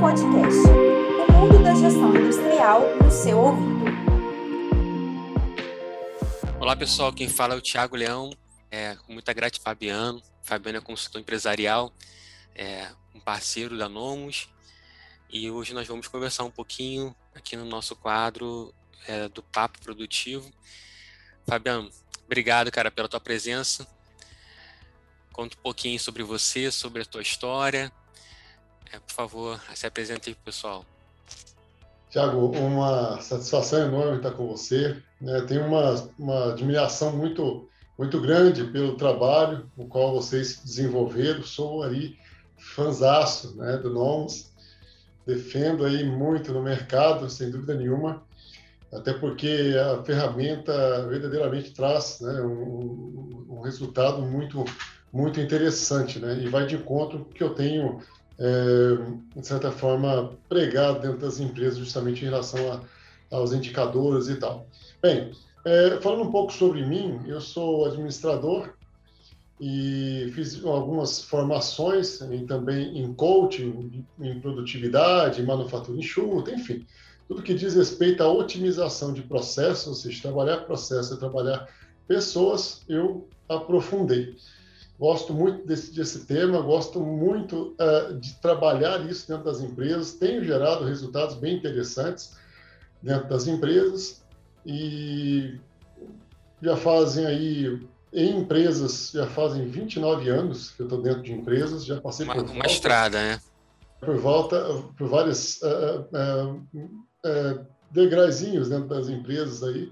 Podcast, o mundo da gestão industrial no seu ouvido. Olá pessoal, quem fala é o Thiago Leão, é, com muita gratidão Fabiano. Fabiano é consultor empresarial, é, um parceiro da Nomos, e hoje nós vamos conversar um pouquinho aqui no nosso quadro é, do Papo Produtivo. Fabiano, obrigado, cara, pela tua presença. Conta um pouquinho sobre você, sobre a tua história. É, por favor, se apresente aí pessoal. Tiago, uma satisfação enorme estar com você. Né? Tenho uma, uma admiração muito, muito grande pelo trabalho o qual vocês desenvolveram. Sou aí fanzaço né, do Nomos. Defendo aí muito no mercado, sem dúvida nenhuma até porque a ferramenta verdadeiramente traz né, um, um, resultado muito muito interessante, né? E vai de encontro que eu tenho, é, de certa forma, pregado dentro das empresas, justamente em relação a, aos indicadores e tal. Bem, é, falando um pouco sobre mim, eu sou administrador e fiz algumas formações em, também em coaching, em produtividade, manufatura enxuta, enfim, tudo que diz respeito à otimização de processos, ou seja, trabalhar processos trabalhar pessoas, eu aprofundei. Gosto muito desse, desse tema, gosto muito uh, de trabalhar isso dentro das empresas, tenho gerado resultados bem interessantes dentro das empresas e já fazem aí, em empresas, já fazem 29 anos que eu estou dentro de empresas, já passei uma, por uma volta, estrada, né? Por volta, por vários uh, uh, degraizinhos dentro das empresas aí,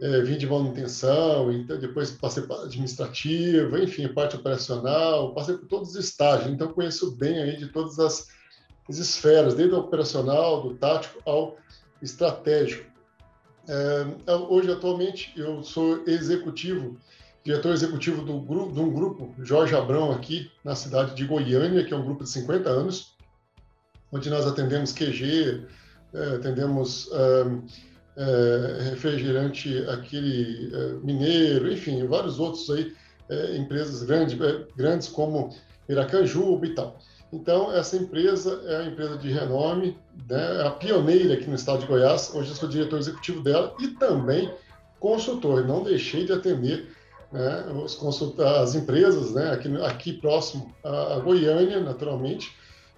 é, vim de manutenção, então depois passei para administrativa, enfim, parte operacional, passei por todos os estágios, então conheço bem aí de todas as, as esferas, desde o operacional, do tático ao estratégico. É, hoje, atualmente, eu sou executivo, diretor executivo do grupo, de um grupo, Jorge Abrão, aqui na cidade de Goiânia, que é um grupo de 50 anos, onde nós atendemos QG, é, atendemos é, refrigerante aquele é, mineiro, enfim, vários outros aí, é, empresas grandes, é, grandes como Miracanjuba e tal. Então, essa empresa é uma empresa de renome, né, a pioneira aqui no estado de Goiás. Hoje eu sou diretor executivo dela e também consultor. Não deixei de atender né, as empresas né, aqui, aqui próximo a Goiânia, naturalmente,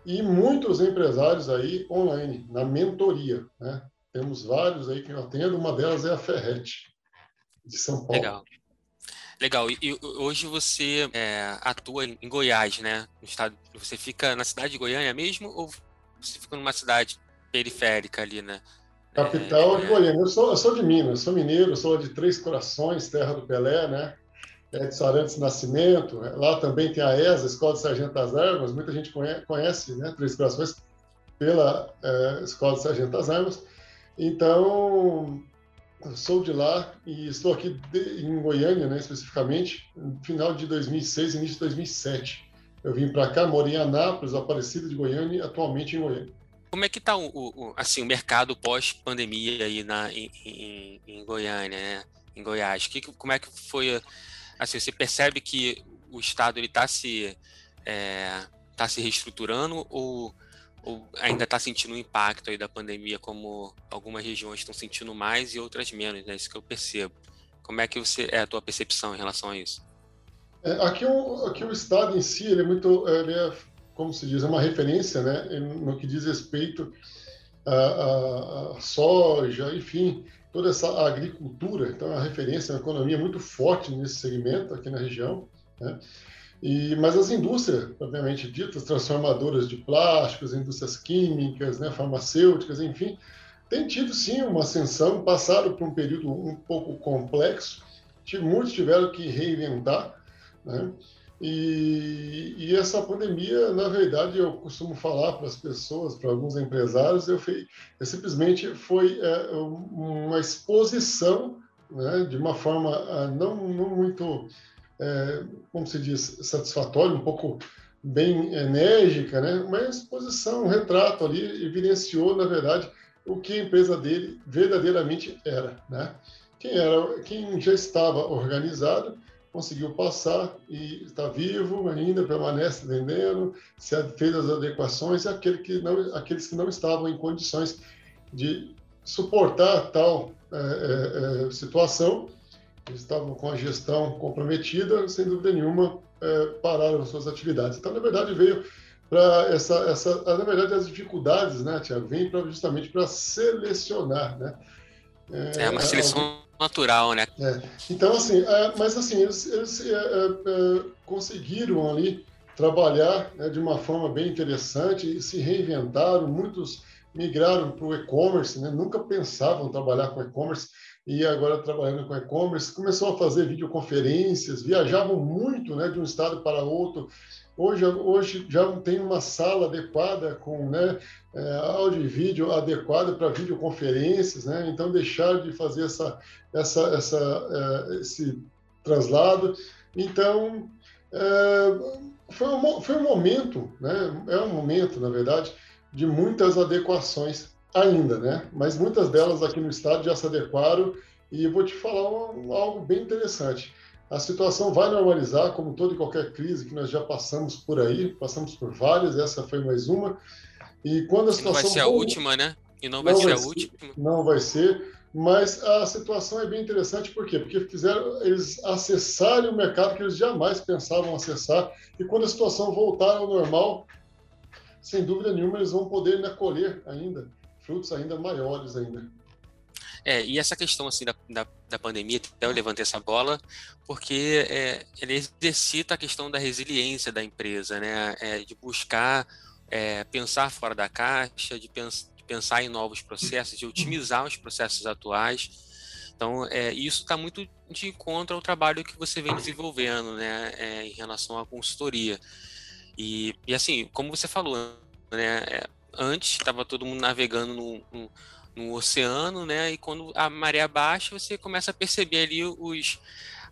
e muitos empresários aí online, na mentoria. Né? Temos vários aí que eu atendo, uma delas é a Ferret, de São Paulo. Legal. Legal. E, hoje você é, atua em Goiás, né? No estado, você fica na cidade de Goiânia mesmo ou você fica numa cidade periférica ali, né? Capital é, de Goiânia. Eu sou, eu sou de Minas, sou mineiro, sou de Três Corações, terra do Pelé, né? É de Sarantes Nascimento. Lá também tem a ESA, Escola de Sargento das Armas. Muita gente conhece, conhece né? Três Corações pela é, Escola de Sargento das Armas. Então, sou de lá e estou aqui de, em Goiânia, né, especificamente, no final de 2006, início de 2007. Eu vim para cá, morei em Anápolis, Aparecida de Goiânia, e atualmente em Goiânia. Como é que está o, o, assim, o mercado pós-pandemia aí na, em, em, em, Goiânia, né? em Goiás? Que, como é que foi, assim, você percebe que o Estado está se, é, tá se reestruturando ou ou ainda está sentindo o impacto aí da pandemia, como algumas regiões estão sentindo mais e outras menos, né? Isso que eu percebo. Como é que você é a tua percepção em relação a isso? É, aqui, o, aqui o estado em si ele é muito, ele é, como se diz, é uma referência, né? No que diz respeito à, à soja, enfim, toda essa agricultura. Então, é uma referência, uma economia muito forte nesse segmento aqui na região. Né? E, mas as indústrias, obviamente ditas, transformadoras de plásticos, indústrias químicas, né, farmacêuticas, enfim, têm tido sim uma ascensão, passaram por um período um pouco complexo, muitos tiveram que reinventar, né? E, e, essa pandemia, na verdade, eu costumo falar para as pessoas, para alguns empresários, eu, fui, eu simplesmente foi é, uma exposição, né, de uma forma ah, não, não muito é, como se diz, satisfatória, um pouco bem enérgica, né? uma exposição, um retrato ali, evidenciou, na verdade, o que a empresa dele verdadeiramente era. Né? Quem, era, quem já estava organizado conseguiu passar e está vivo ainda, permanece vendendo, se fez as adequações, e aquele que não, aqueles que não estavam em condições de suportar tal é, é, é situação, estavam com a gestão comprometida, sem dúvida nenhuma, é, pararam suas atividades. Então, na verdade, veio para essa, essa, na verdade, as dificuldades, né, Tiago, vem pra, justamente para selecionar, né? É, é uma seleção natural, né? É. Então, assim, é, mas assim, eles, eles é, é, conseguiram ali trabalhar né, de uma forma bem interessante e se reinventaram, muitos migraram para o e-commerce, né? nunca pensavam trabalhar com e-commerce e agora trabalhando com e-commerce, começou a fazer videoconferências, viajavam muito né, de um estado para outro, Hoje, hoje já tem uma sala adequada com né, é, áudio e vídeo adequado para videoconferências, né? então deixar de fazer essa, essa, essa, é, esse traslado. Então, é, foi, um, foi um momento, né? é um momento, na verdade, de muitas adequações ainda, né? mas muitas delas aqui no estado já se adequaram e eu vou te falar um, algo bem interessante a situação vai normalizar, como toda e qualquer crise que nós já passamos por aí, passamos por várias, essa foi mais uma. E quando a situação. Não vai ser a última, né? E não vai não ser vai a ser, última. Não vai ser, mas a situação é bem interessante, por quê? Porque fizeram eles acessarem o mercado que eles jamais pensavam acessar, e quando a situação voltar ao normal, sem dúvida nenhuma, eles vão poder ainda colher ainda frutos ainda maiores ainda. É, e essa questão assim da, da, da, pandemia, até eu levantei essa bola, porque é, ele exercita a questão da resiliência da empresa, né? É, de buscar é, pensar fora da caixa, de, pens de, pensar em novos processos, de otimizar os processos atuais. Então, é, isso está muito de encontro ao trabalho que você vem desenvolvendo, né, é, em relação à consultoria. E, e assim, como você falou, né, antes estava todo mundo navegando no, no no oceano, né? E quando a maré baixa, você começa a perceber ali os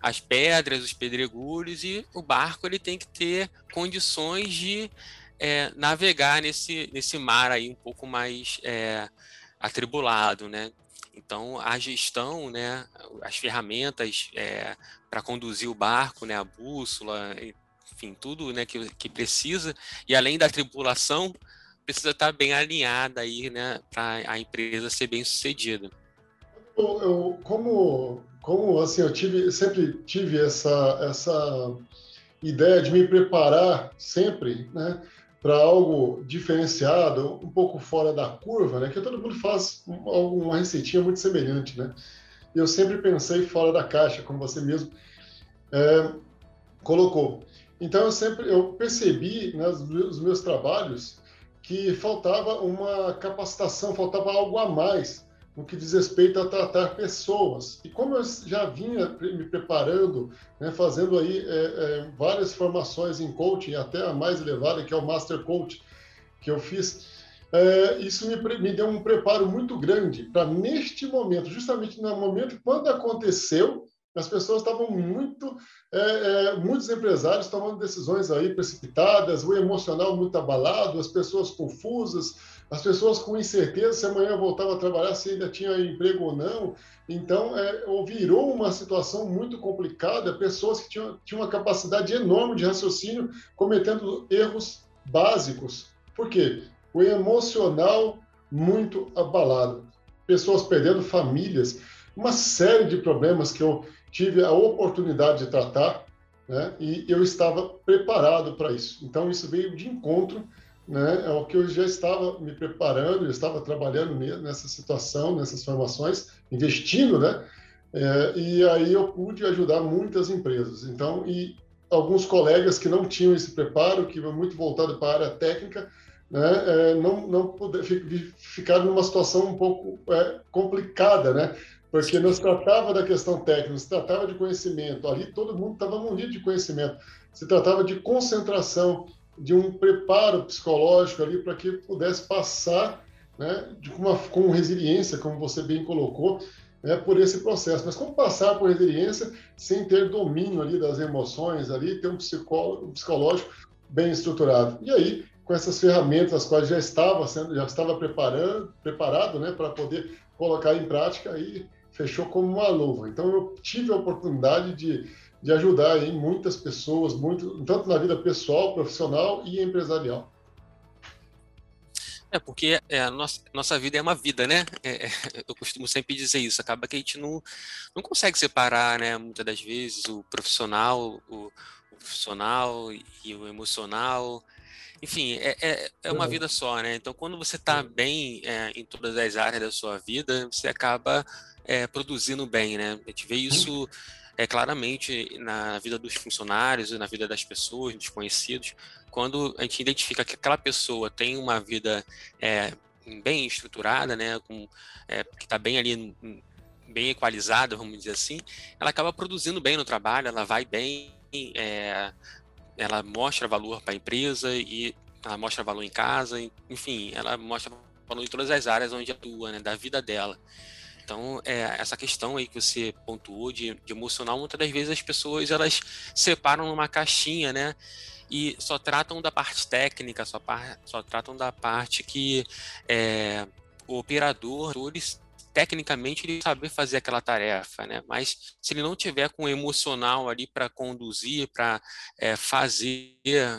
as pedras, os pedregulhos e o barco ele tem que ter condições de é, navegar nesse nesse mar aí um pouco mais é, atribulado, né? Então a gestão, né? As ferramentas é, para conduzir o barco, né? A bússola, enfim, tudo, né? Que, que precisa e além da tripulação precisa estar bem alinhada aí, né, para a empresa ser bem sucedida. Eu, eu, como, como assim, eu tive, sempre tive essa, essa ideia de me preparar sempre, né, para algo diferenciado, um pouco fora da curva, né, que todo mundo faz uma receitinha muito semelhante, né. Eu sempre pensei fora da caixa, como você mesmo é, colocou. Então eu sempre eu percebi nos né, meus trabalhos que faltava uma capacitação, faltava algo a mais no que diz respeito a tratar pessoas. E como eu já vinha me preparando, né, fazendo aí é, é, várias formações em coaching, até a mais elevada, que é o Master Coach, que eu fiz, é, isso me, me, deu um preparo muito grande para, neste momento, justamente no momento quando aconteceu, as pessoas estavam muito, é, é, muitos empresários tomando decisões aí precipitadas, o emocional muito abalado, as pessoas confusas, as pessoas com incerteza se amanhã voltava a trabalhar, se ainda tinha emprego ou não. Então, é, virou uma situação muito complicada, pessoas que tinham, tinham uma capacidade enorme de raciocínio cometendo erros básicos. Por quê? O emocional muito abalado, pessoas perdendo famílias, uma série de problemas que eu tive a oportunidade de tratar, né? E eu estava preparado para isso. Então isso veio de encontro, né? Ao que eu já estava me preparando, eu estava trabalhando nessa situação, nessas formações, investindo, né? É, e aí eu pude ajudar muitas empresas. Então, e alguns colegas que não tinham esse preparo, que iam muito voltado para a área técnica, né, é, não, não ficaram numa situação um pouco é, complicada, né? Porque não se tratava da questão técnica, se tratava de conhecimento. Ali todo mundo estava munido de conhecimento. Se tratava de concentração, de um preparo psicológico ali para que pudesse passar né, de uma, com resiliência, como você bem colocou, né, por esse processo. Mas como passar por resiliência sem ter domínio ali das emoções, ali ter um, um psicológico bem estruturado. E aí, com essas ferramentas as quais já estava sendo, já estava preparando, preparado, né, para poder colocar em prática, aí fechou como uma luva. Então, eu tive a oportunidade de, de ajudar aí muitas pessoas, muito, tanto na vida pessoal, profissional e empresarial. É, porque é, a nossa, nossa vida é uma vida, né? É, é eu costumo sempre dizer isso. Acaba que a gente não, não consegue separar, né? Muitas das vezes, o profissional, o, o profissional e o emocional. Enfim, é, é, é uma vida só, né? Então, quando você está bem é, em todas as áreas da sua vida, você acaba é, produzindo bem, né? A gente vê isso é, claramente na vida dos funcionários, na vida das pessoas, dos conhecidos, quando a gente identifica que aquela pessoa tem uma vida é, bem estruturada, né, com, é, que está bem ali, bem equalizada, vamos dizer assim, ela acaba produzindo bem no trabalho, ela vai bem, é, ela mostra valor para a empresa e ela mostra valor em casa, enfim, ela mostra valor em todas as áreas onde atua, né, da vida dela. Então, é, essa questão aí que você pontuou de, de, emocional, muitas das vezes as pessoas elas separam numa caixinha, né? E só tratam da parte técnica, só, par, só tratam da parte que é, o operador, eles, tecnicamente, ele saber fazer aquela tarefa, né? Mas se ele não tiver com o emocional ali para conduzir, para é, fazer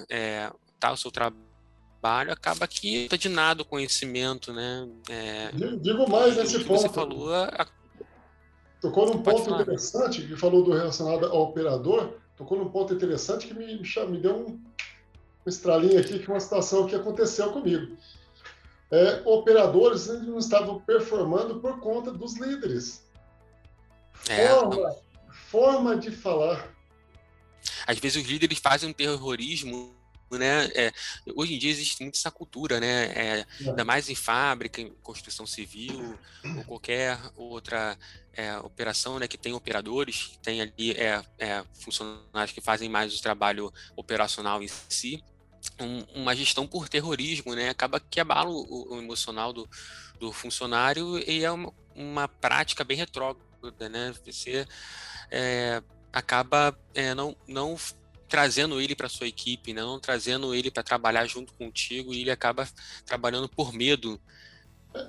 é, tá, o seu trabalho, acaba que está de nada o conhecimento, né? É, Digo mais nesse ponto. Você falou, a... Tocou num ponto falar. interessante, que falou do relacionado ao operador, tocou num ponto interessante que me, me deu um, um estralinho aqui, que uma situação que aconteceu comigo. É, operadores não estavam performando por conta dos líderes. É, forma, forma de falar. Às vezes os líderes fazem um terrorismo né? É, hoje em dia existe muito essa cultura, né? É, ainda mais em fábrica, em construção civil, ou qualquer outra é, operação, né? Que tem operadores, tem ali é, é, funcionários que fazem mais o trabalho operacional em si. Um, uma gestão por terrorismo, né? Acaba que abala o, o emocional do, do funcionário e é uma, uma prática bem retrógrada, né? Você é, acaba é, não, não trazendo ele para sua equipe, né? não trazendo ele para trabalhar junto contigo e ele acaba trabalhando por medo.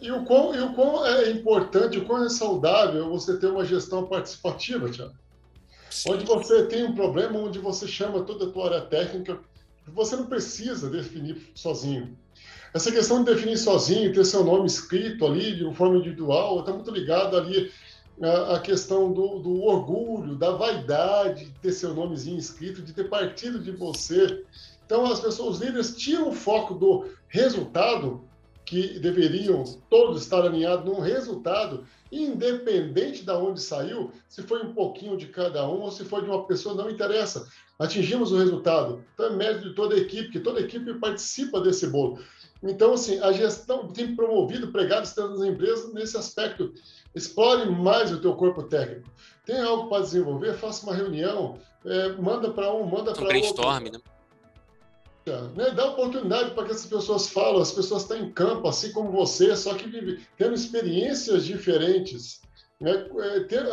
E o, quão, e o quão é importante, o quão é saudável você ter uma gestão participativa, Tiago. Onde você tem um problema, onde você chama toda a tua área técnica, você não precisa definir sozinho. Essa questão de definir sozinho, ter seu nome escrito ali de uma forma individual, está muito ligado ali a, questão do, do, orgulho, da vaidade de ter seu nomezinho escrito, de ter partido de você. Então, as pessoas, os líderes, tiram o foco do resultado, que deveriam todos estar alinhados num resultado, independente de onde saiu, se foi um pouquinho de cada um ou se foi de uma pessoa, não interessa. Atingimos o resultado. Então, é mérito de toda a equipe, que toda a equipe participa desse bolo. Então, assim, a gestão tem promovido, pregado nas empresas nesse aspecto Explore mais o teu corpo técnico. Tem algo para desenvolver? Faça uma reunião, é, manda para um, manda para outro. brainstorm, né? Né? Dá oportunidade para que essas pessoas falem, as pessoas estão em campo, assim como você, só que vive, tendo experiências diferentes, né? É, ter,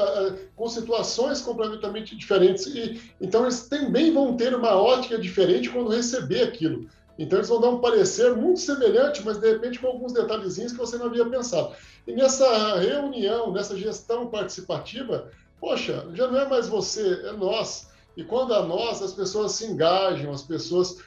com situações completamente diferentes. E, então, eles também vão ter uma ótica diferente quando receber aquilo. Então, eles vão dar um parecer muito semelhante, mas de repente com alguns detalhezinhos que você não havia pensado. E nessa reunião, nessa gestão participativa, poxa, já não é mais você, é nós. E quando a nós, as pessoas se engajam, as pessoas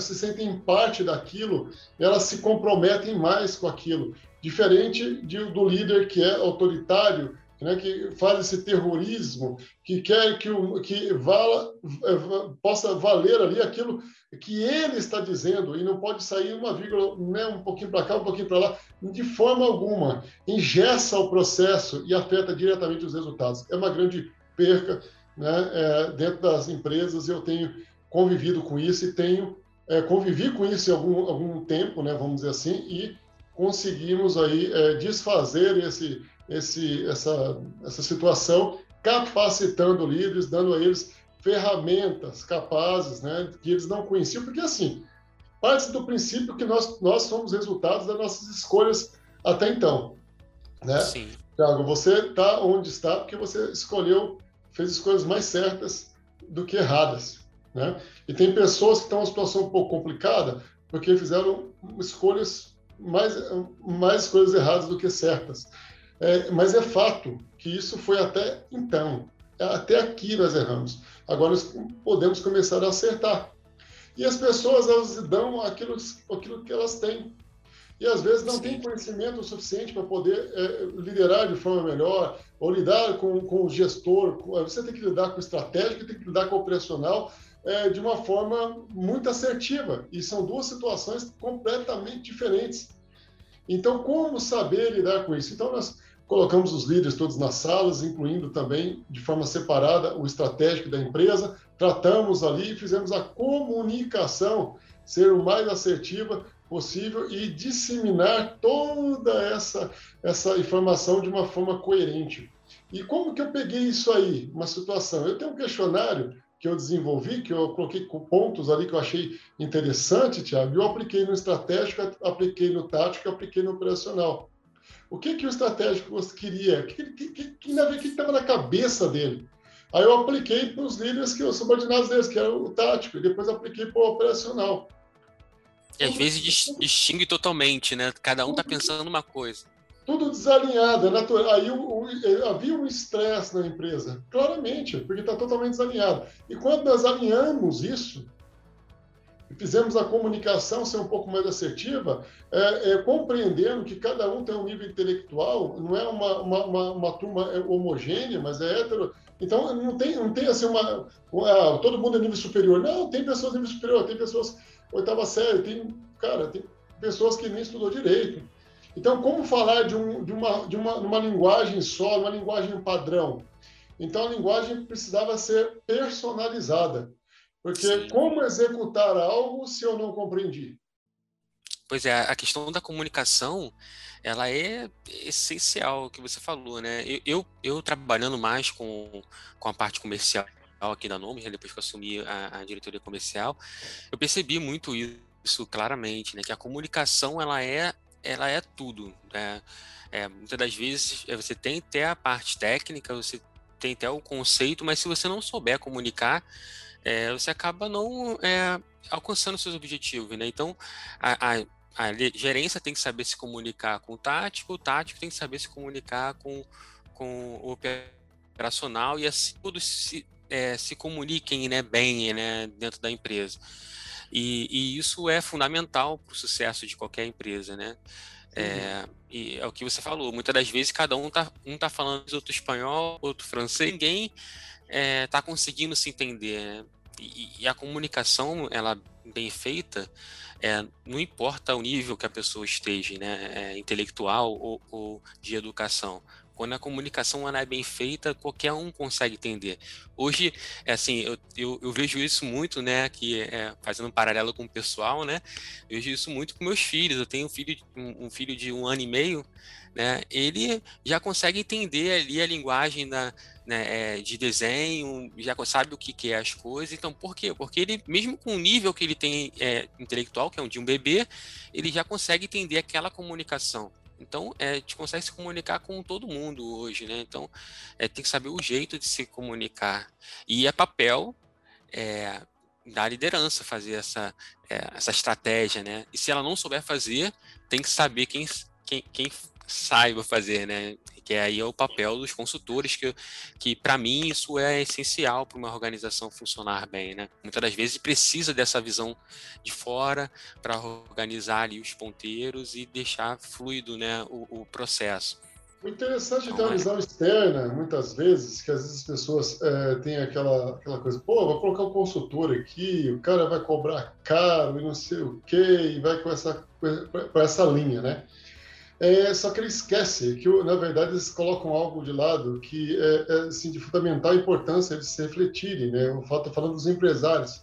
se sentem parte daquilo, elas se comprometem mais com aquilo. Diferente de, do líder que é autoritário, né, que faz esse terrorismo, que quer que, o, que vala, eh, possa valer ali aquilo que ele está dizendo e não pode sair uma vírgula, né, um pouquinho para cá, um pouquinho para lá, de forma alguma. Engessa o processo e afeta diretamente os resultados. É uma grande perca né, é, dentro das empresas. Eu tenho convivido com isso e tenho é, convivi com isso em algum, algum tempo, né, vamos dizer assim, e conseguimos aí é, desfazer esse, esse, essa, essa situação, capacitando líderes, dando a eles ferramentas capazes, né, que eles não conheciam, porque assim, parte do princípio que nós, nós somos resultados das nossas escolhas até então, né? Sim. Tiago, você está onde está porque você escolheu, fez escolhas mais certas do que erradas, né? E tem pessoas que estão em uma situação um pouco complicada porque fizeram escolhas mais, mais escolhas erradas do que certas. É, mas é fato que isso foi até então. até aqui nós erramos. Agora nós podemos começar a acertar. E as pessoas, elas dão aquilo, aquilo que elas têm. E às vezes não Sim. tem conhecimento suficiente para poder é, liderar de forma melhor, ou lidar com, com o gestor. Você tem que lidar com o estratégico, tem que lidar com o operacional é, de uma forma muito assertiva. E são duas situações completamente diferentes. Então, como saber lidar com isso? Então, nós colocamos os líderes todos nas salas, incluindo também de forma separada o estratégico da empresa, tratamos ali fizemos a comunicação ser o mais assertiva possível e disseminar toda essa, essa informação de uma forma coerente. E como que eu peguei isso aí? Uma situação. Eu tenho um questionário que eu desenvolvi, que eu coloquei pontos ali que eu achei interessante, Tiago, eu apliquei no estratégico, apliquei no tático, apliquei no operacional. O que que o estratégico queria? O que que, que, que estava na cabeça dele? Aí eu apliquei para os líderes que eu subordinados deles, que era o tático, e depois apliquei para o operacional. E às vezes distingue totalmente, né? Cada um está pensando uma coisa tudo desalinhado, é natural. Aí o, o, é, havia um estresse na empresa, claramente, porque está totalmente desalinhado. E quando nós alinhamos isso, e fizemos a comunicação ser um pouco mais assertiva, é, é, compreendendo que cada um tem um nível intelectual, não é uma, uma, uma, uma turma homogênea, mas é hétero. Então, não tem, não tem assim uma. uma todo mundo é nível superior. Não, tem pessoas nível superior, tem pessoas oitava série, tem, cara, tem pessoas que nem estudou direito então, como falar de, um, de, uma, de uma, uma linguagem só, uma linguagem padrão? Então, a linguagem precisava ser personalizada. Porque Sim. como executar algo se eu não compreendi? Pois é, a questão da comunicação, ela é essencial, o que você falou, né? Eu, eu, eu, trabalhando mais com, com a parte comercial aqui da Nomes, né, depois que eu assumi a, a diretoria comercial, eu percebi muito isso claramente, né? Que a comunicação, ela é ela é tudo. Né? É, muitas das vezes é, você tem até a parte técnica, você tem até o conceito, mas se você não souber comunicar, é, você acaba não é, alcançando seus objetivos. Né? Então, a, a, a, gerência tem que saber se comunicar com o tático, o tático tem que saber se comunicar com, com o operacional e assim todos se, é, se comuniquem né, bem né, dentro da empresa. E, e isso é fundamental para o sucesso de qualquer empresa, né? É, e é o que você falou, muitas das vezes cada um tá, um tá falando outro espanhol, outro francês, ninguém é, tá conseguindo se entender, né? e, e, a comunicação, ela bem feita, é, não importa o nível que a pessoa esteja, né, é, intelectual ou, ou, de educação, quando a comunicação é bem feita, qualquer um consegue entender. Hoje, é assim, eu, eu, eu vejo isso muito, né, que é, fazendo um paralelo com o pessoal, né, eu vejo isso muito com meus filhos. Eu tenho um filho, um, um filho de um ano e meio, né, ele já consegue entender ali a linguagem da, né, é, de desenho, já sabe o que, que é as coisas. Então, por quê? Porque ele, mesmo com o nível que ele tem é, intelectual, que é um de um bebê, ele já consegue entender aquela comunicação. Então, é, a gente consegue se comunicar com todo mundo hoje, né? Então, é, tem que saber o jeito de se comunicar. E é papel é, da liderança fazer essa, é, essa estratégia, né? E se ela não souber fazer, tem que saber quem, quem, quem saiba fazer, né? Que aí é o papel dos consultores, que, que para mim isso é essencial para uma organização funcionar bem, né? Muitas das vezes precisa dessa visão de fora para organizar ali os ponteiros e deixar fluido, né, o, o processo. O interessante é ter uma visão externa, muitas vezes, que às vezes as pessoas é, têm aquela, aquela coisa, pô, vou colocar o um consultor aqui, o cara vai cobrar caro e não sei o quê, e vai com essa, com essa linha, né? É, só que ele esquece que, na verdade, eles colocam algo de lado que é, é assim, de fundamental importância de se refletirem. Né? Eu estou falando dos empresários,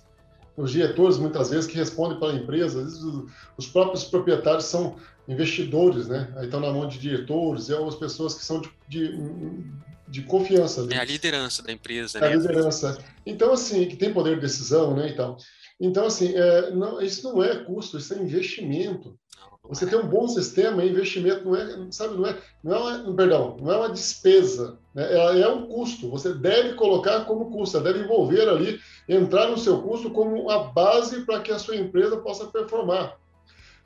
os diretores, muitas vezes, que respondem pela empresa, às vezes os próprios proprietários são investidores, né? Aí estão na mão de diretores, e as pessoas que são de, de, de confiança. Deles. É a liderança da empresa, é né? A liderança. Então, assim, que tem poder de decisão, né? Então, então assim, é, não, isso não é custo, isso é investimento. Você ter um bom sistema, investimento não é, sabe, não é, não é uma, perdão, não é uma despesa, né? Ela é um custo. Você deve colocar como custo, deve envolver ali, entrar no seu custo como a base para que a sua empresa possa performar.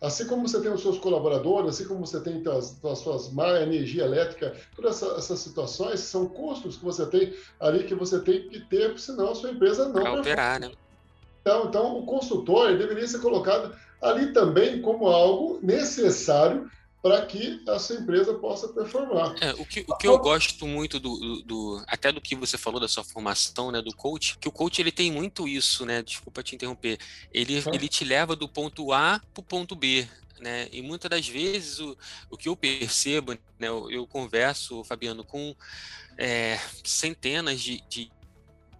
Assim como você tem os seus colaboradores, assim como você tem as, as suas má energia elétrica, todas essa, essas situações são custos que você tem ali que você tem que ter, senão a sua empresa não vai operar, né? Então, então, o consultor deveria ser colocado ali também como algo necessário para que a sua empresa possa performar. É, o, que, o que eu gosto muito do, do, do, até do que você falou da sua formação, né, do coach, que o coach ele tem muito isso, né? Desculpa te interromper. Ele, ah. ele te leva do ponto A para o ponto B. Né? E muitas das vezes o, o que eu percebo, né, eu, eu converso, Fabiano, com é, centenas de, de,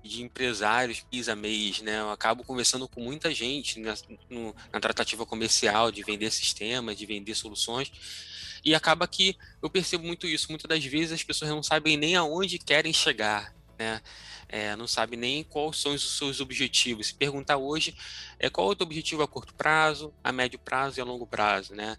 de empresários mês a mês, né? Eu acabo conversando com muita gente na, no, na tratativa comercial de vender sistemas, de vender soluções, e acaba que eu percebo muito isso. Muitas das vezes as pessoas não sabem nem aonde querem chegar, né? É, não sabe nem quais são os seus objetivos. Se perguntar hoje, é, qual é o teu objetivo a curto prazo, a médio prazo e a longo prazo, né?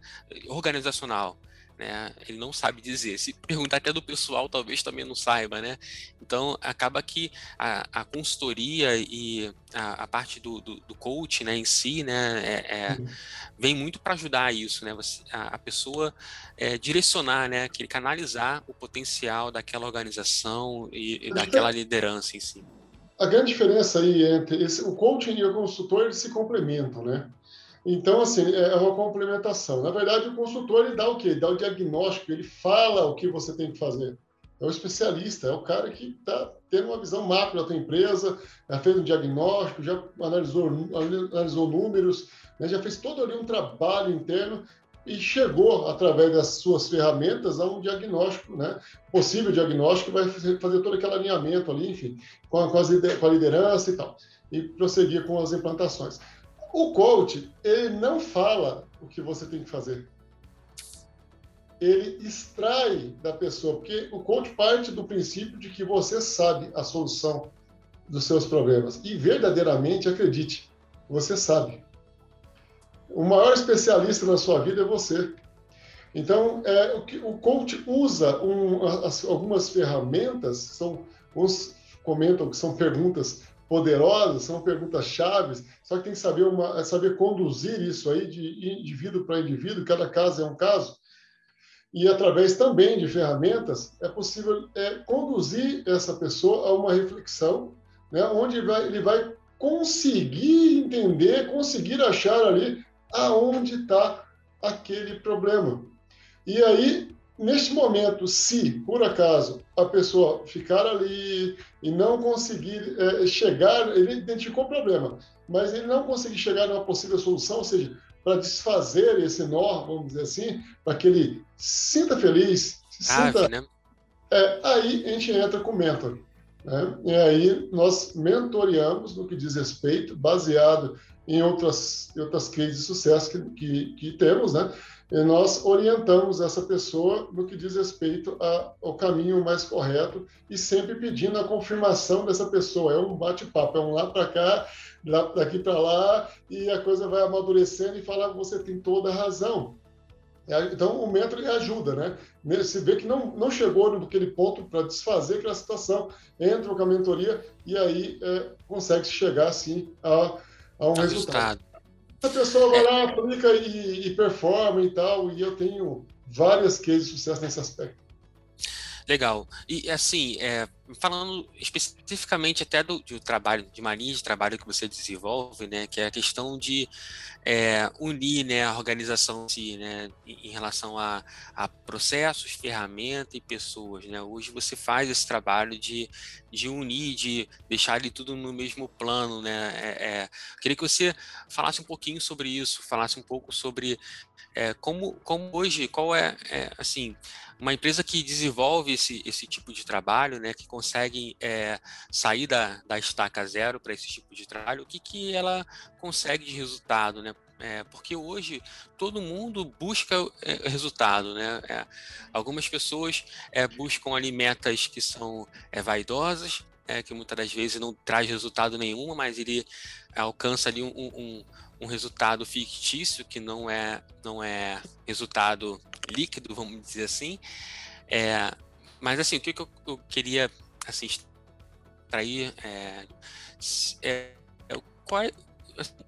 Organizacional né? Ele não sabe dizer. Se perguntar até do pessoal, talvez também não saiba, né? Então, acaba que a, a consultoria e a, a parte do, do, do, coach, né, em si, né, é, é, uhum. vem muito para ajudar isso, né? Você, a, a pessoa é, direcionar, né, que canalizar o potencial daquela organização e, e daquela liderança em si. A grande diferença aí entre esse, o coaching e o consultor eles se complementam, né? Então, assim, é uma complementação. Na verdade, o consultor ele dá o quê? Ele dá o diagnóstico, ele fala o que você tem que fazer. É o especialista, é o cara que está tendo uma visão macro da tua empresa, já fez um diagnóstico, já analisou, analisou números, né? já fez todo ali um trabalho interno e chegou, através das suas ferramentas, a um diagnóstico, né? possível diagnóstico, vai fazer todo aquele alinhamento ali, enfim, com a, com a liderança e tal, e prosseguir com as implantações. O coach, ele não fala o que você tem que fazer. Ele extrai da pessoa, porque o coach parte do princípio de que você sabe a solução dos seus problemas. E verdadeiramente, acredite, você sabe. O maior especialista na sua vida é você. Então, é, o, que, o coach usa um, as, algumas ferramentas, são, comentam que são perguntas poderosas, são perguntas chaves, só que tem que saber, uma, saber conduzir isso aí de indivíduo para indivíduo, cada caso é um caso, e através também de ferramentas é possível é, conduzir essa pessoa a uma reflexão, né, onde vai, ele vai conseguir entender, conseguir achar ali aonde está aquele problema. E aí Neste momento, se por acaso a pessoa ficar ali e não conseguir é, chegar, ele identificou o problema, mas ele não conseguir chegar numa possível solução, ou seja, para desfazer esse nó, vamos dizer assim, para que ele sinta feliz, se ah, sinta. Né? É, aí a gente entra com o mentor. Né? E aí nós mentoreamos no que diz respeito, baseado em outras, outras cases de sucesso que, que, que temos, né? E nós orientamos essa pessoa no que diz respeito a, ao caminho mais correto e sempre pedindo a confirmação dessa pessoa. É um bate-papo, é um lá para cá, lá, daqui para lá, e a coisa vai amadurecendo e fala, você tem toda a razão. É, então, o mentor ajuda, né? Se vê que não, não chegou naquele ponto para desfazer aquela situação, entra com a mentoria e aí é, consegue chegar, assim, a, a um resultado. resultado. A pessoa vai lá, aplica e, e performa e tal, e eu tenho várias cases de sucesso nesse aspecto. Legal. E assim, é, falando especificamente até do, do, trabalho de marinha de trabalho que você desenvolve, né, que é a questão de é, unir né, a organização si, né, em relação a, a processos, ferramentas e pessoas. Né? Hoje você faz esse trabalho de, de unir, de deixar ali tudo no mesmo plano. Né? É, é, queria que você falasse um pouquinho sobre isso, falasse um pouco sobre é, como, como hoje, qual é, é, assim, uma empresa que desenvolve esse, esse tipo de trabalho, né, que consegue é, sair da, da estaca zero para esse tipo de trabalho, o que, que ela consegue de resultado, né? É, porque hoje todo mundo busca é, resultado, né? É, algumas pessoas é, buscam ali metas que são é, vaidosas, é, que muitas das vezes não traz resultado nenhum, mas ele alcança ali um, um, um resultado fictício que não é não é resultado líquido, vamos dizer assim. É, mas assim, o que, eu, eu queria assim, extrair é, é, é qual,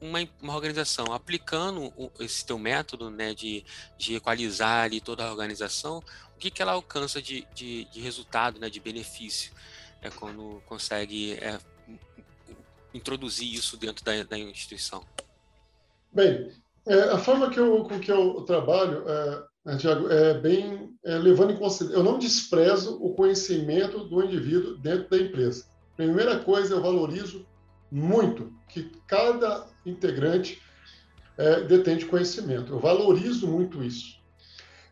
uma, uma organização aplicando esse teu método né, de, de equalizar ali toda a organização, o que, que ela alcança de, de, de resultado, né, de benefício, é quando consegue é, introduzir isso dentro da, da instituição? Bem, é, a forma que eu, com que eu trabalho, é, né, Tiago, é bem é, levando em consideração. Eu não desprezo o conhecimento do indivíduo dentro da empresa. Primeira coisa, eu valorizo muito que cada integrante é, detém de conhecimento. Eu valorizo muito isso.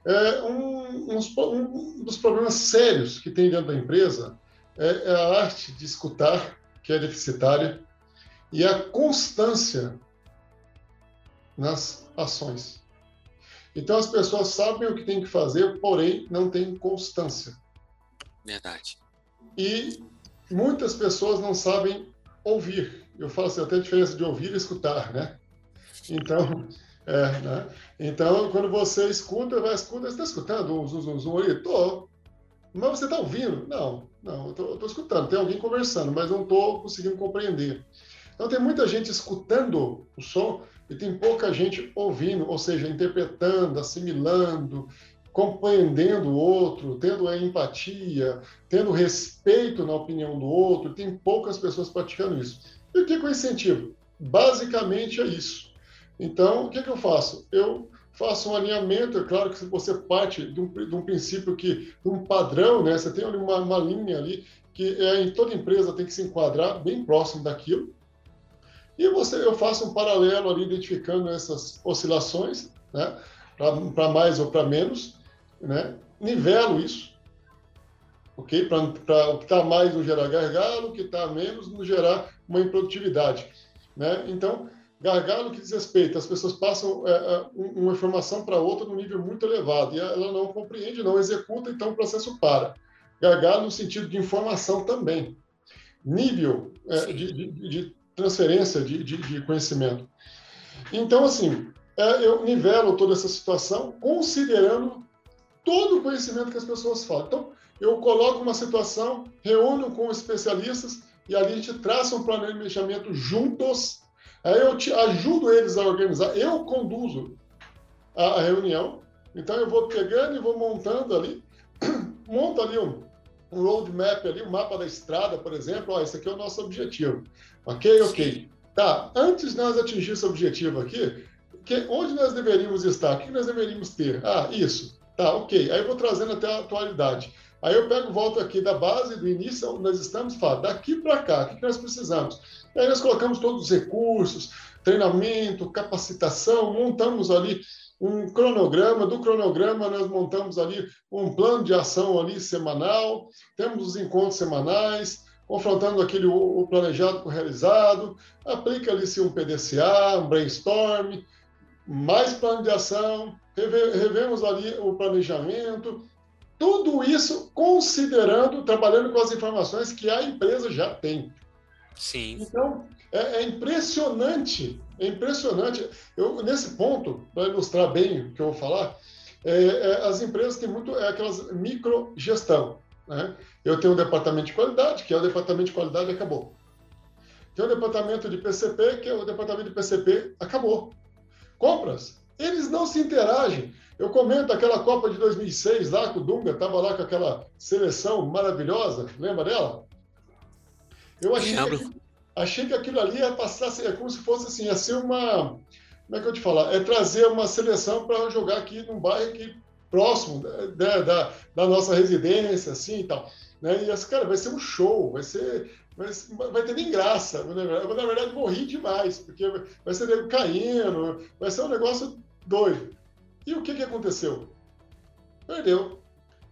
É, um, um, dos problemas sérios que tem dentro da empresa é, é a arte de escutar, que é deficitária, e a constância nas ações. Então as pessoas sabem o que tem que fazer, porém não têm constância. Verdade. E muitas pessoas não sabem ouvir. Eu falo assim, até a diferença de ouvir e escutar, né? Então, é, né? Então, quando você escuta, vai escuta, você está escutando um zum, zum, zum aí? Tô. Mas você está ouvindo? Não, não, eu estou escutando. Tem alguém conversando, mas não estou conseguindo compreender. Então, tem muita gente escutando o som e tem pouca gente ouvindo, ou seja, interpretando, assimilando, compreendendo o outro, tendo a empatia, tendo respeito na opinião do outro. Tem poucas pessoas praticando isso. E o que, que eu incentivo? Basicamente é isso. Então, o que, que eu faço? Eu faço um alinhamento, é claro que você parte de um, de um princípio que, de um padrão, né? Você tem uma, uma linha ali que é, em toda empresa tem que se enquadrar bem próximo daquilo. E você, eu faço um paralelo ali, identificando essas oscilações, né? para mais ou para menos, né? nivelo isso, ok? Para o que está mais não gerar gargalo, o que está menos não gerar uma improdutividade. Né? Então, gargalo que diz respeito, as pessoas passam é, é uma informação para outra num nível muito elevado e ela não compreende, não executa, então o processo para. Gargalo no sentido de informação também. Nível é, de, de, de transferência de, de, de conhecimento. Então, assim, é, eu nivelo toda essa situação considerando todo o conhecimento que as pessoas falam. Então, eu coloco uma situação, reúno com especialistas e ali a gente traça um planejamento juntos. Aí eu te ajudo eles a organizar, eu conduzo a, a reunião. Então, eu vou pegando e vou montando ali, monto ali um, um roadmap ali, um mapa da estrada, por exemplo, ó, esse aqui é o nosso objetivo. Ok? Ok. Tá, antes de nós atingir esse objetivo aqui, que, onde nós deveríamos estar? O que nós deveríamos ter? Ah, isso. Tá, ok. Aí eu vou trazendo até a atualidade. Aí eu pego, volto aqui da base, do início, onde nós estamos, falo, daqui para cá, o que nós precisamos? E aí nós colocamos todos os recursos, treinamento, capacitação, montamos ali um cronograma, do cronograma nós montamos ali um plano de ação ali semanal, temos os encontros semanais, confrontando aquele o planejado com o realizado, aplica ali se um PDCA, um brainstorm, mais plano de ação, revemos ali o planejamento, tudo isso considerando, trabalhando com as informações que a empresa já tem. Sim. Então, é, é impressionante, é impressionante. Eu, nesse ponto, para ilustrar bem o que eu vou falar, é, é, as empresas têm muito é aquelas microgestão. Né? Eu tenho um departamento de qualidade, que é o departamento de qualidade, acabou. Tem o departamento de PCP, que é o departamento de PCP, acabou. Compras, eles não se interagem. Eu comento aquela Copa de 2006 lá, que o Dunga estava lá com aquela seleção maravilhosa, lembra dela? Eu achei, achei que aquilo ali ia passar, é como se fosse assim, ia ser uma. Como é que eu te falar? É trazer uma seleção para jogar aqui num bairro aqui próximo da, da, da, nossa residência, assim e tal. Né? E esse cara vai ser um show, vai ser. Vai, vai ter nem graça. Eu, na verdade, morri demais, porque vai ser nego caindo, vai ser um negócio doido. E o que, que aconteceu? Perdeu.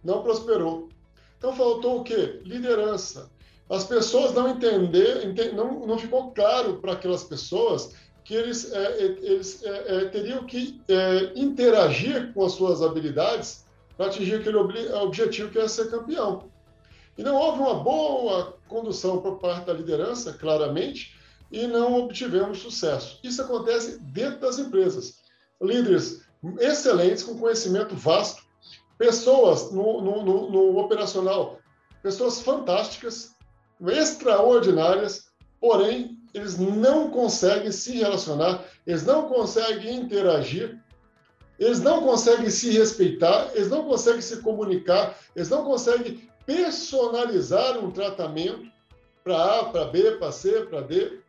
Não prosperou. Então faltou o quê? Liderança as pessoas não entender, não, não ficou claro para aquelas pessoas que eles, é, é eles é, é, teriam que é, interagir com as suas habilidades para atingir aquele ob objetivo que é ser campeão. E não houve uma boa condução por parte da liderança, claramente, e não obtivemos sucesso. Isso acontece dentro das empresas. Líderes excelentes, com conhecimento vasto, pessoas no, no, no, no operacional, pessoas fantásticas, extraordinárias, porém eles não conseguem se relacionar, eles não conseguem interagir, eles não conseguem se respeitar, eles não conseguem se comunicar, eles não conseguem personalizar um tratamento para A, para B, para C, para D.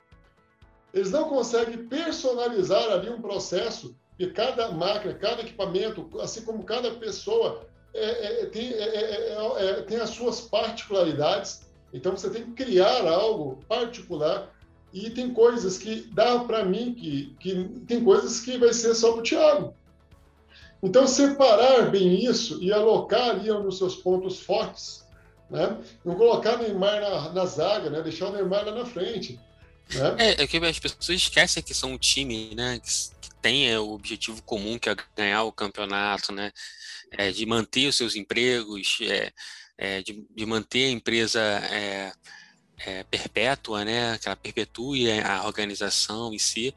Eles não conseguem personalizar ali um processo e cada máquina, cada equipamento, assim como cada pessoa é, é, tem, é, é, é, é tem as suas particularidades. Então você tem que criar algo particular e tem coisas que dá para mim que, que tem coisas que vai ser só para o Thiago. Então separar bem isso e alocar ali nos seus pontos fortes, né? Não colocar Neymar na, na zaga, né? Deixar o Neymar lá na frente. Né? É, é que as pessoas esquecem que são um time, né? Que, que tem é, o objetivo comum que é ganhar o campeonato, né? É, de manter os seus empregos, é, é, de, de, manter a empresa é, é, perpétua, né, que ela perpetue a organização em si,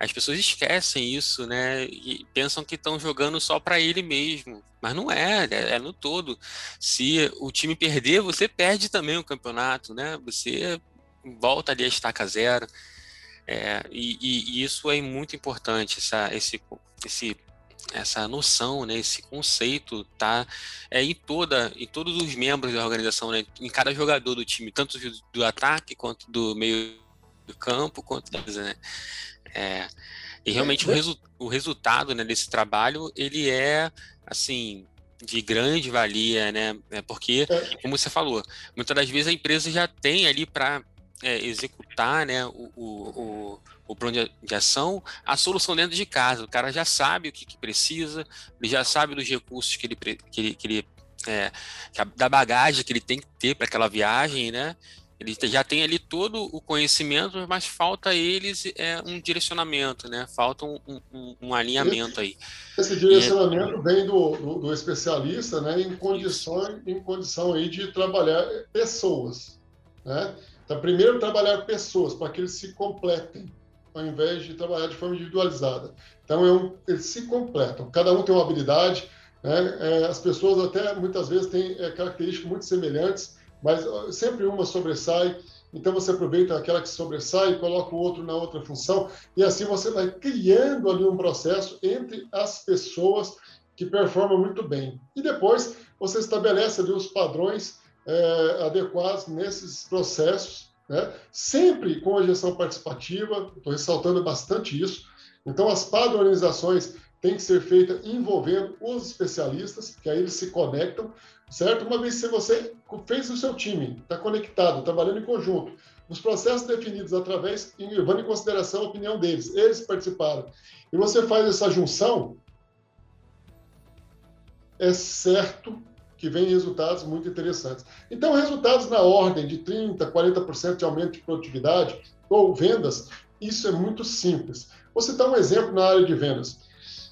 as pessoas esquecem isso, né, e pensam que estão jogando só para ele mesmo, mas não é, é, é, no todo. Se o time perder, você perde também o campeonato, né, você volta ali a estaca zero, é, e, e, e, isso é muito importante, essa, esse, esse essa noção, né, esse conceito tá é, em toda, em todos os membros da organização, né, em cada jogador do time, tanto do, do ataque quanto do meio do campo, quanto né, é, e realmente o, resu o resultado né, desse trabalho ele é assim de grande valia, né? É porque, é. como você falou, muitas das vezes a empresa já tem ali para é, executar né, o, o, o plano de ação, a solução dentro de casa. O cara já sabe o que, que precisa, ele já sabe dos recursos que ele, que ele, que ele é, da bagagem que ele tem que ter para aquela viagem, né? Ele já tem ali todo o conhecimento, mas falta eles é, um direcionamento, né? Falta um, um, um alinhamento aí. Esse direcionamento é... vem do, do, do, especialista, né? Em condição, em condição aí de trabalhar pessoas, né? Então, primeiro trabalhar pessoas para que eles se completem ao invés de trabalhar de forma individualizada. Então, é um, eles se completam. Cada um tem uma habilidade. Né? É, as pessoas até muitas vezes têm é, características muito semelhantes, mas sempre uma sobressai. Então, você aproveita aquela que sobressai e coloca o outro na outra função. E assim você vai criando ali um processo entre as pessoas que performam muito bem. E depois você estabelece ali os padrões é, adequados nesses processos né? sempre com a gestão participativa, estou ressaltando bastante isso. Então, as padronizações têm que ser feitas envolvendo os especialistas, que aí eles se conectam, certo? Uma vez que você fez o seu time, está conectado, trabalhando em conjunto, os processos definidos através, levando em consideração a opinião deles, eles participaram, e você faz essa junção, é certo que vem resultados muito interessantes. Então, resultados na ordem de 30%, 40% de aumento de produtividade ou vendas, isso é muito simples. Vou citar um exemplo na área de vendas.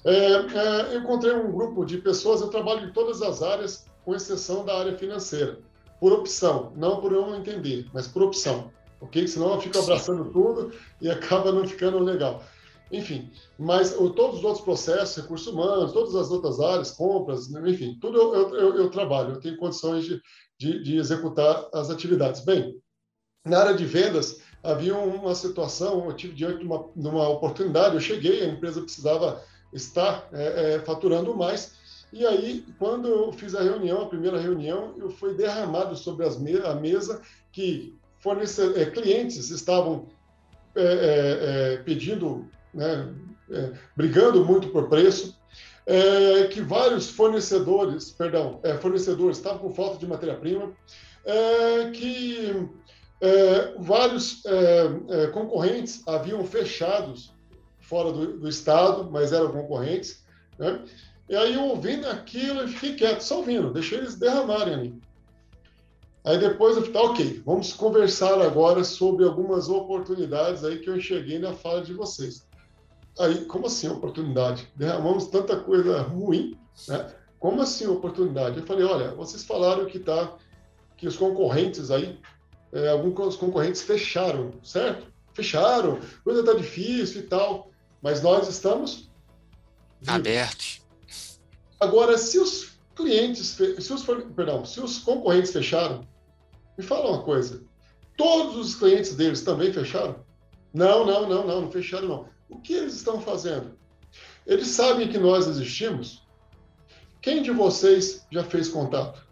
É, é, eu encontrei um grupo de pessoas, eu trabalho em todas as áreas, com exceção da área financeira, por opção, não por eu não entender, mas por opção, ok? Senão eu fico abraçando tudo e acaba não ficando legal. Enfim, mas todos os outros processos, recursos humanos, todas as outras áreas, compras, né, enfim, tudo eu, eu, eu trabalho, eu tenho condições de, de, de, executar as atividades. Bem, na área de vendas, havia uma situação, eu tive diante de uma, de uma oportunidade, eu cheguei, a empresa precisava estar é, é, faturando mais, e aí, quando eu fiz a reunião, a primeira reunião, eu fui derramado sobre me a mesa que fornecer, é, clientes estavam é, é, é, pedindo né, é, brigando muito por preço, é, que vários fornecedores, perdão, é, fornecedores estavam com falta de matéria-prima, é, que é, vários é, concorrentes haviam fechados fora do, do, estado, mas eram concorrentes, né? E aí eu ouvindo aquilo, eu fiquei quieto, só ouvindo, deixei eles derramarem ali. Aí depois eu falei, tá, ok, vamos conversar agora sobre algumas oportunidades aí que eu enxerguei na fala de vocês. Aí, como assim oportunidade? Derramamos tanta coisa ruim, né? Como assim oportunidade? Eu falei, olha, vocês falaram que tá, que os concorrentes aí, é, alguns concorrentes fecharam, certo? Fecharam, coisa tá difícil e tal, mas nós estamos abertos. Agora, se os clientes, se os, perdão, se os concorrentes fecharam, me fala uma coisa, todos os clientes deles também fecharam? Não, não, não, não, não fecharam não. O que eles estão fazendo? Eles sabem que nós existimos. Quem de vocês já fez contato?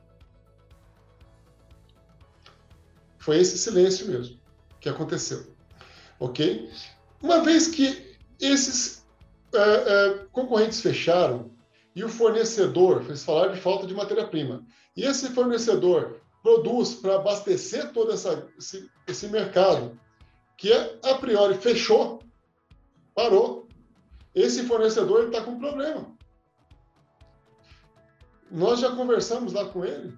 Foi esse silêncio mesmo que aconteceu. Ok? Uma vez que esses é, é, concorrentes fecharam e o fornecedor, fez falar de falta de matéria-prima, e esse fornecedor produz para abastecer todo essa, esse, esse mercado, que a priori fechou, parou, esse fornecedor está com problema. Nós já conversamos lá com ele,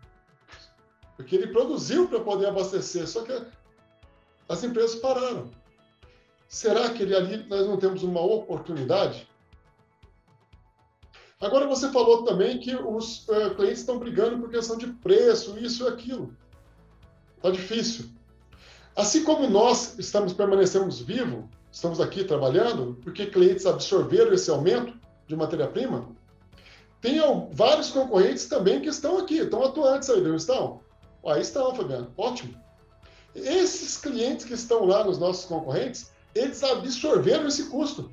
porque ele produziu para poder abastecer, só que as empresas pararam. Será que ele ali nós não temos uma oportunidade? Agora você falou também que os uh, clientes estão brigando por questão de preço, isso e aquilo. Está difícil. Assim como nós estamos permanecemos vivos, estamos aqui trabalhando, porque clientes absorveram esse aumento de matéria-prima, tem vários concorrentes também que estão aqui, estão atuantes aí, não estão? Aí estão, Fabiano. Ótimo. Esses clientes que estão lá nos nossos concorrentes, eles absorveram esse custo.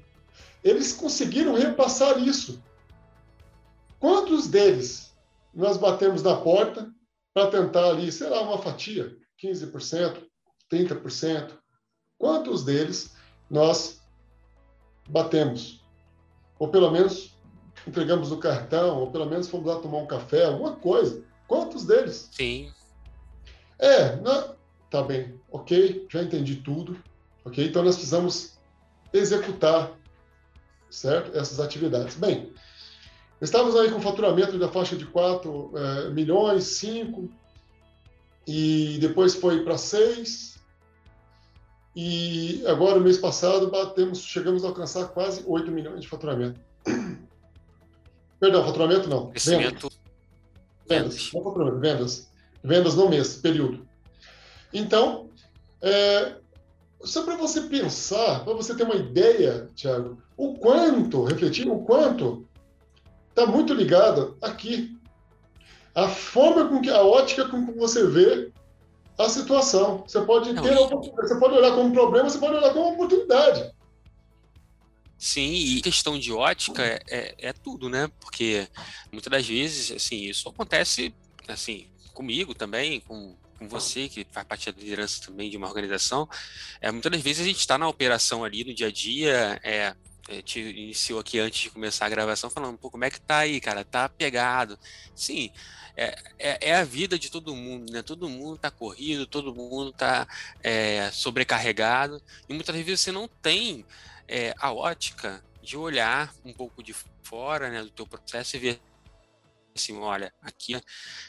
Eles conseguiram repassar isso. Quantos deles nós batemos na porta para tentar ali, sei lá, uma fatia, 15%, 30%? Quantos deles nós batemos? Ou pelo menos entregamos o cartão, ou pelo menos fomos lá tomar um café, alguma coisa. Quantos deles? Sim. É, não, tá bem, ok, já entendi tudo, ok? Então nós precisamos executar, certo? Essas atividades. Bem, estávamos aí com faturamento da faixa de 4 é, milhões, 5, e depois foi para 6, e agora, no mês passado, batemos, chegamos a alcançar quase 8 milhões de faturamento. Perdão, faturamento não. Crescimento. Vendas. Vendas. Vendas. Vendas no mês, período. Então, é, só para você pensar, para você ter uma ideia, Tiago, o quanto, refletir o quanto está muito ligado aqui. A forma com que, a ótica com que você vê a situação. Você pode ter, Não, você pode olhar como problema, você pode olhar como oportunidade. Sim, e questão de ótica é, é, é, tudo, né? Porque muitas das vezes, assim, isso acontece, assim, comigo também, com, com você, que faz parte da liderança também de uma organização. É, muitas das vezes a gente está na operação ali, no dia a dia, é, é, te iniciou aqui antes de começar a gravação falando, pô, como é que tá aí, cara? Tá pegado. Sim, é, é, é, a vida de todo mundo, né? Todo mundo tá corrido, todo mundo tá é, sobrecarregado, e muitas vezes você não tem é, a ótica de olhar um pouco de fora né, do teu processo e ver assim, olha, aqui,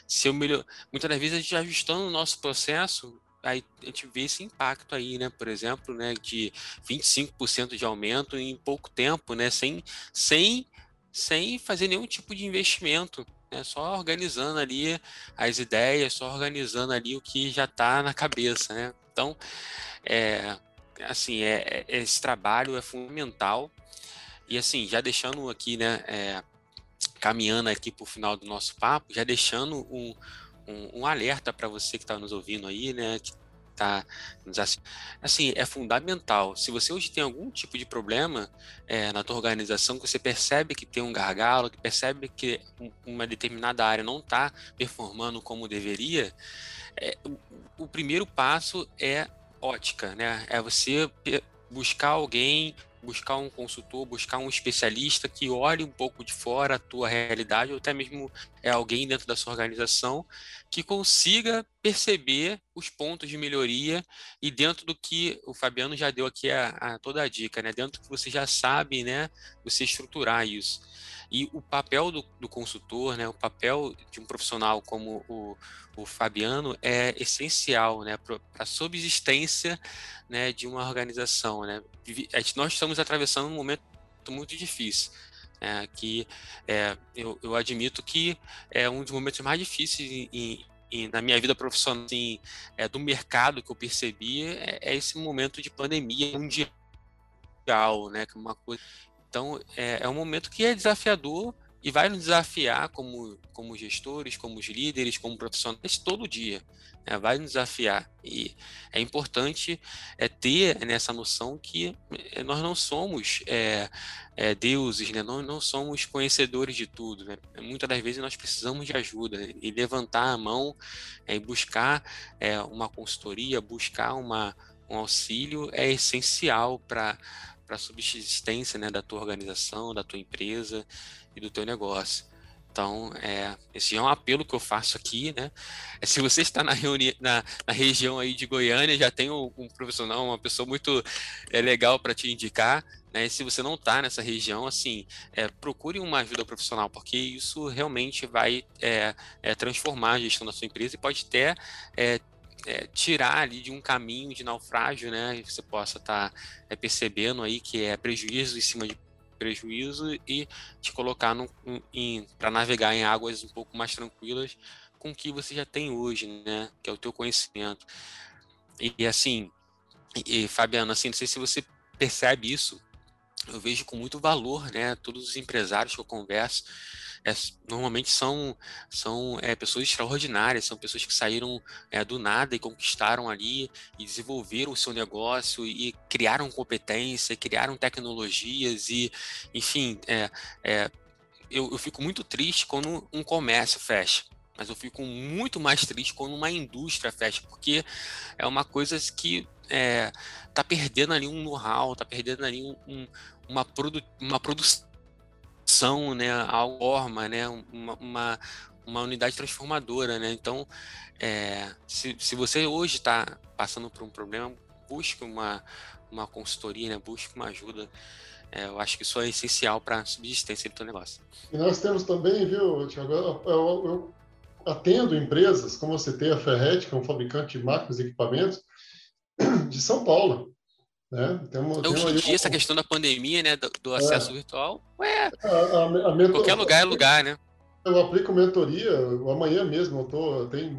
se eu melhor... Muitas vezes a gente ajustando o nosso processo, aí a gente vê esse impacto aí, né? Por exemplo, né, de 25% de aumento em pouco tempo, né? Sem, sem, sem fazer nenhum tipo de investimento. Né, só organizando ali as ideias, só organizando ali o que já está na cabeça, né? Então, é, assim, é, é, esse trabalho é fundamental. E assim, já deixando aqui, né, é, caminhando aqui para o final do nosso papo, já deixando um, um, um alerta para você que está nos ouvindo aí, né, que tá assim, é fundamental. Se você hoje tem algum tipo de problema é, na tua organização, que você percebe que tem um gargalo, que percebe que uma determinada área não está performando como deveria, é, o, o primeiro passo é ótica, né? É você buscar alguém, buscar um consultor, buscar um especialista que olhe um pouco de fora a tua realidade, ou até mesmo é alguém dentro da sua organização que consiga perceber os pontos de melhoria e dentro do que o Fabiano já deu aqui a, a toda a dica, né? Dentro do que você já sabe, né? Você estruturar isso. E o papel do, do consultor, né, o papel de um profissional como o, o Fabiano é essencial né, para a subsistência né, de uma organização. Né? Nós estamos atravessando um momento muito difícil. É, que é, eu, eu, admito que é um dos momentos mais difíceis em, em, na minha vida profissional assim, é, do mercado que eu percebi é, é, esse momento de pandemia mundial, né? É uma coisa então, é, é um momento que é desafiador e vai nos desafiar como, como gestores, como líderes, como profissionais todo dia. Né? Vai nos desafiar. E é importante é, ter nessa noção que é, nós não somos é, é, deuses, né? não, não somos conhecedores de tudo. Né? Muitas das vezes nós precisamos de ajuda né? e levantar a mão é, e buscar é, uma consultoria, buscar uma, um auxílio é essencial para para a subsistência né, da tua organização, da tua empresa e do teu negócio. Então, é, esse é um apelo que eu faço aqui, né? É, se você está na, reuni na, na, região aí de Goiânia, já tem um, um profissional, uma pessoa muito é, legal para te indicar, né? E se você não está nessa região, assim, é, procure uma ajuda profissional, porque isso realmente vai é, é transformar a gestão da sua empresa e pode até é, tirar ali de um caminho de naufrágio, né? Você possa estar tá, é, percebendo aí que é prejuízo em cima de prejuízo e te colocar para navegar em águas um pouco mais tranquilas com o que você já tem hoje, né? Que é o teu conhecimento. E, assim, e, Fabiano, assim, não sei se você percebe isso, eu vejo com muito valor, né? Todos os empresários que eu converso, é, normalmente são, são é, pessoas extraordinárias, são pessoas que saíram é, do nada e conquistaram ali e desenvolveram o seu negócio e criaram competência, criaram tecnologias e, enfim, é, é, eu, eu fico muito triste quando um comércio fecha mas eu fico muito mais triste quando uma indústria fecha, porque é uma coisa que é, tá perdendo ali um know-how, tá perdendo ali um, um, uma, produ uma produção né, a forma, né, uma, uma, uma, unidade transformadora. Né? Então, é, se, se você hoje está passando por um problema, busque uma, uma consultoria, né? busque uma ajuda. É, eu acho que isso é essencial para a subsistência do teu negócio. E nós temos também, viu, Tiago, eu, eu, eu, atendo empresas, como você tem a Ferret, que é um fabricante de máquinas e equipamentos, de São Paulo. Né? Temos, então, hoje em dia, um... essa questão da pandemia, né, do, do acesso é. virtual, ué, a, a, a mentor... qualquer lugar é lugar, né? Eu aplico mentoria, amanhã mesmo eu tô, tenho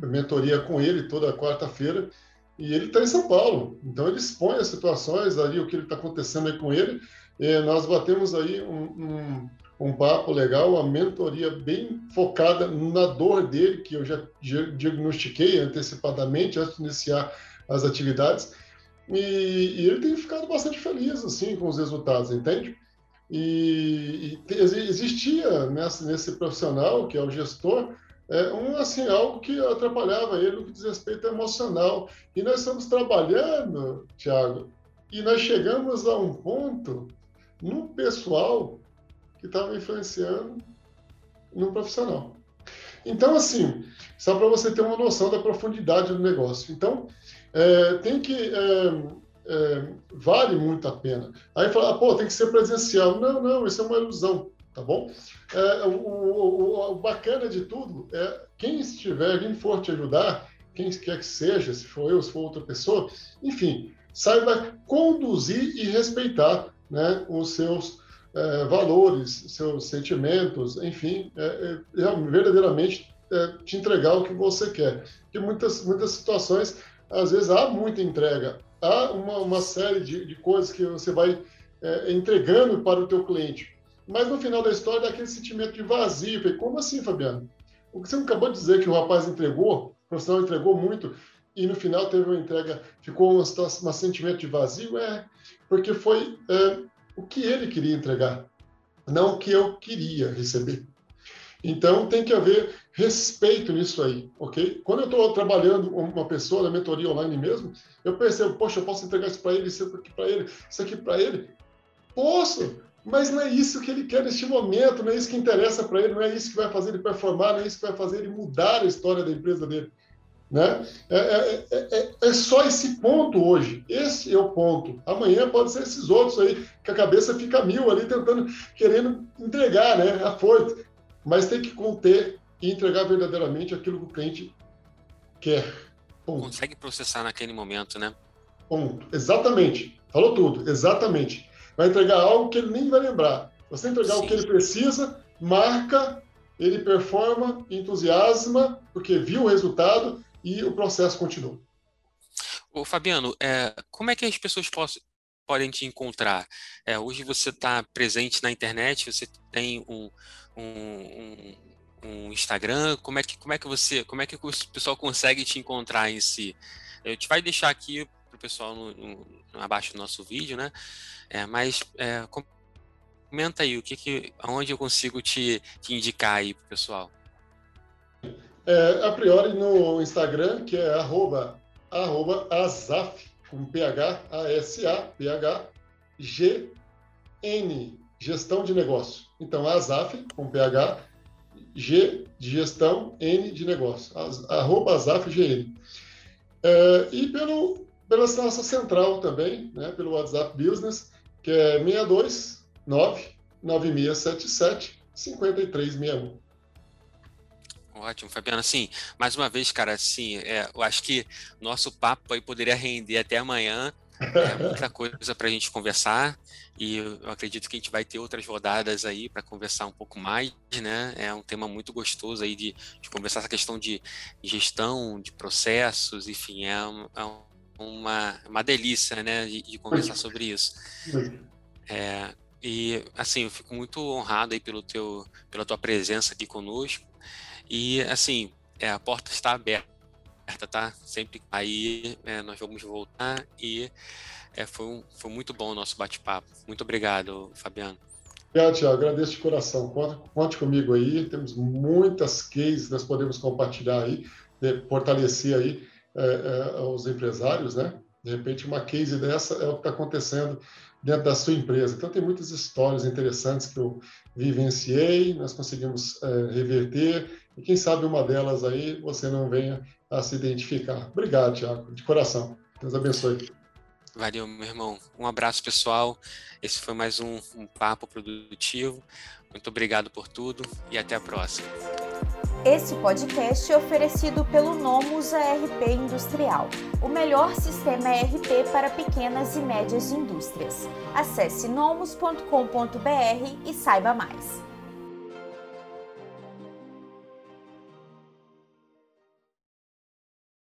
mentoria com ele toda quarta-feira, e ele está em São Paulo. Então ele expõe as situações ali, o que está acontecendo aí com ele. E nós batemos aí um, um, um, papo legal, uma mentoria bem focada na dor dele, que eu já diagnostiquei antecipadamente antes de iniciar as atividades. E, e, ele tem ficado bastante feliz assim com os resultados, entende? E, e existia nessa, nesse profissional, que é o gestor, é, um assim algo que atrapalhava ele no que diz respeito emocional. E nós estamos trabalhando, Tiago, e nós chegamos a um ponto no pessoal que estava influenciando no profissional. Então, assim, só para você ter uma noção da profundidade do negócio. Então, é, tem que. É, é, vale muito a pena. Aí fala, ah, pô, tem que ser presencial. Não, não, isso é uma ilusão, tá bom? É, o, o, o, bacana de tudo é quem estiver, quem for te ajudar, quem quer que seja, se for eu, se for outra pessoa, enfim, saiba conduzir e respeitar né, os seus é, valores, seus sentimentos, enfim, é, é, verdadeiramente é, te entregar o que você quer. Porque muitas, muitas situações às vezes há muita entrega, há uma, uma série de, de, coisas que você vai é, entregando para o teu cliente, mas no final da história dá aquele sentimento de vazio. Falei, como assim, Fabiano? O que você acabou de dizer que o rapaz entregou, o profissional entregou muito, e no final teve uma entrega, ficou um, um sentimento de vazio? É, porque foi é, o que ele queria entregar, não o que eu queria receber. Então tem que haver respeito nisso aí, ok? Quando eu estou trabalhando com uma pessoa na mentoria online mesmo, eu percebo, poxa, eu posso entregar isso para ele, isso aqui para ele, isso aqui para ele. Posso, mas não é isso que ele quer neste momento, não é isso que interessa para ele, não é isso que vai fazer ele performar, não é isso que vai fazer ele mudar a história da empresa dele. Né? É, é, é, é, só esse ponto hoje. Esse é o ponto. Amanhã pode ser esses outros aí, que a cabeça fica mil ali tentando, querendo entregar, né? A força. Mas tem que conter e entregar verdadeiramente aquilo que o cliente quer. Ponto. Consegue processar naquele momento, né? Ponto. Exatamente. Falou tudo. Exatamente. Vai entregar algo que ele nem vai lembrar. Você entregar Sim. o que ele precisa, marca, ele performa, entusiasma, porque viu o resultado e o processo continua. Ô, Fabiano, é, como é que as pessoas possam, podem te encontrar? É, hoje você está presente na internet, você tem um, um, um, Instagram, como é que como é que você, como é que o pessoal consegue te encontrar em si? Eu te vai deixar aqui para o pessoal no, no, abaixo do nosso vídeo, né? É, mas é, comenta aí o que, que aonde eu consigo te, te indicar aí para o pessoal. É, a priori no Instagram, que é arroba, arroba azaf, com PH, A-S-A, P-H, G-N, gestão de negócio. Então, azaf, com PH, G de gestão, N de negócio. Arroba azaf, GN. É, e pelo, pela nossa central também, né, pelo WhatsApp Business, que é 629 9677 5361. Ótimo, Fabiano. Assim, mais uma vez, cara, assim, é, eu acho que nosso papo aí poderia render até amanhã. É muita coisa para a gente conversar e eu acredito que a gente vai ter outras rodadas aí para conversar um pouco mais, né? É um tema muito gostoso aí de, de conversar essa questão de gestão, de processos, enfim, é, é uma, uma delícia, né, de, de conversar sobre isso. É, e assim, eu fico muito honrado aí pelo teu, pela tua presença aqui conosco. E assim, é, a porta está aberta, tá? Sempre aí é, nós vamos voltar e é, foi, um, foi muito bom o nosso bate-papo. Muito obrigado, Fabiano. Obrigado, Tiago. Agradeço de coração. Conte, conte comigo aí. Temos muitas cases, nós podemos compartilhar aí, fortalecer aí é, é, os empresários, né? De repente, uma case dessa é o que está acontecendo dentro da sua empresa. Então, tem muitas histórias interessantes que eu vivenciei, nós conseguimos é, reverter, e quem sabe uma delas aí você não venha a se identificar. Obrigado, Tiago, de coração. Deus abençoe. Valeu, meu irmão. Um abraço, pessoal. Esse foi mais um, um papo produtivo. Muito obrigado por tudo e até a próxima. Esse podcast é oferecido pelo Nomus ARP Industrial, o melhor sistema ERP para pequenas e médias indústrias. Acesse nomus.com.br e saiba mais.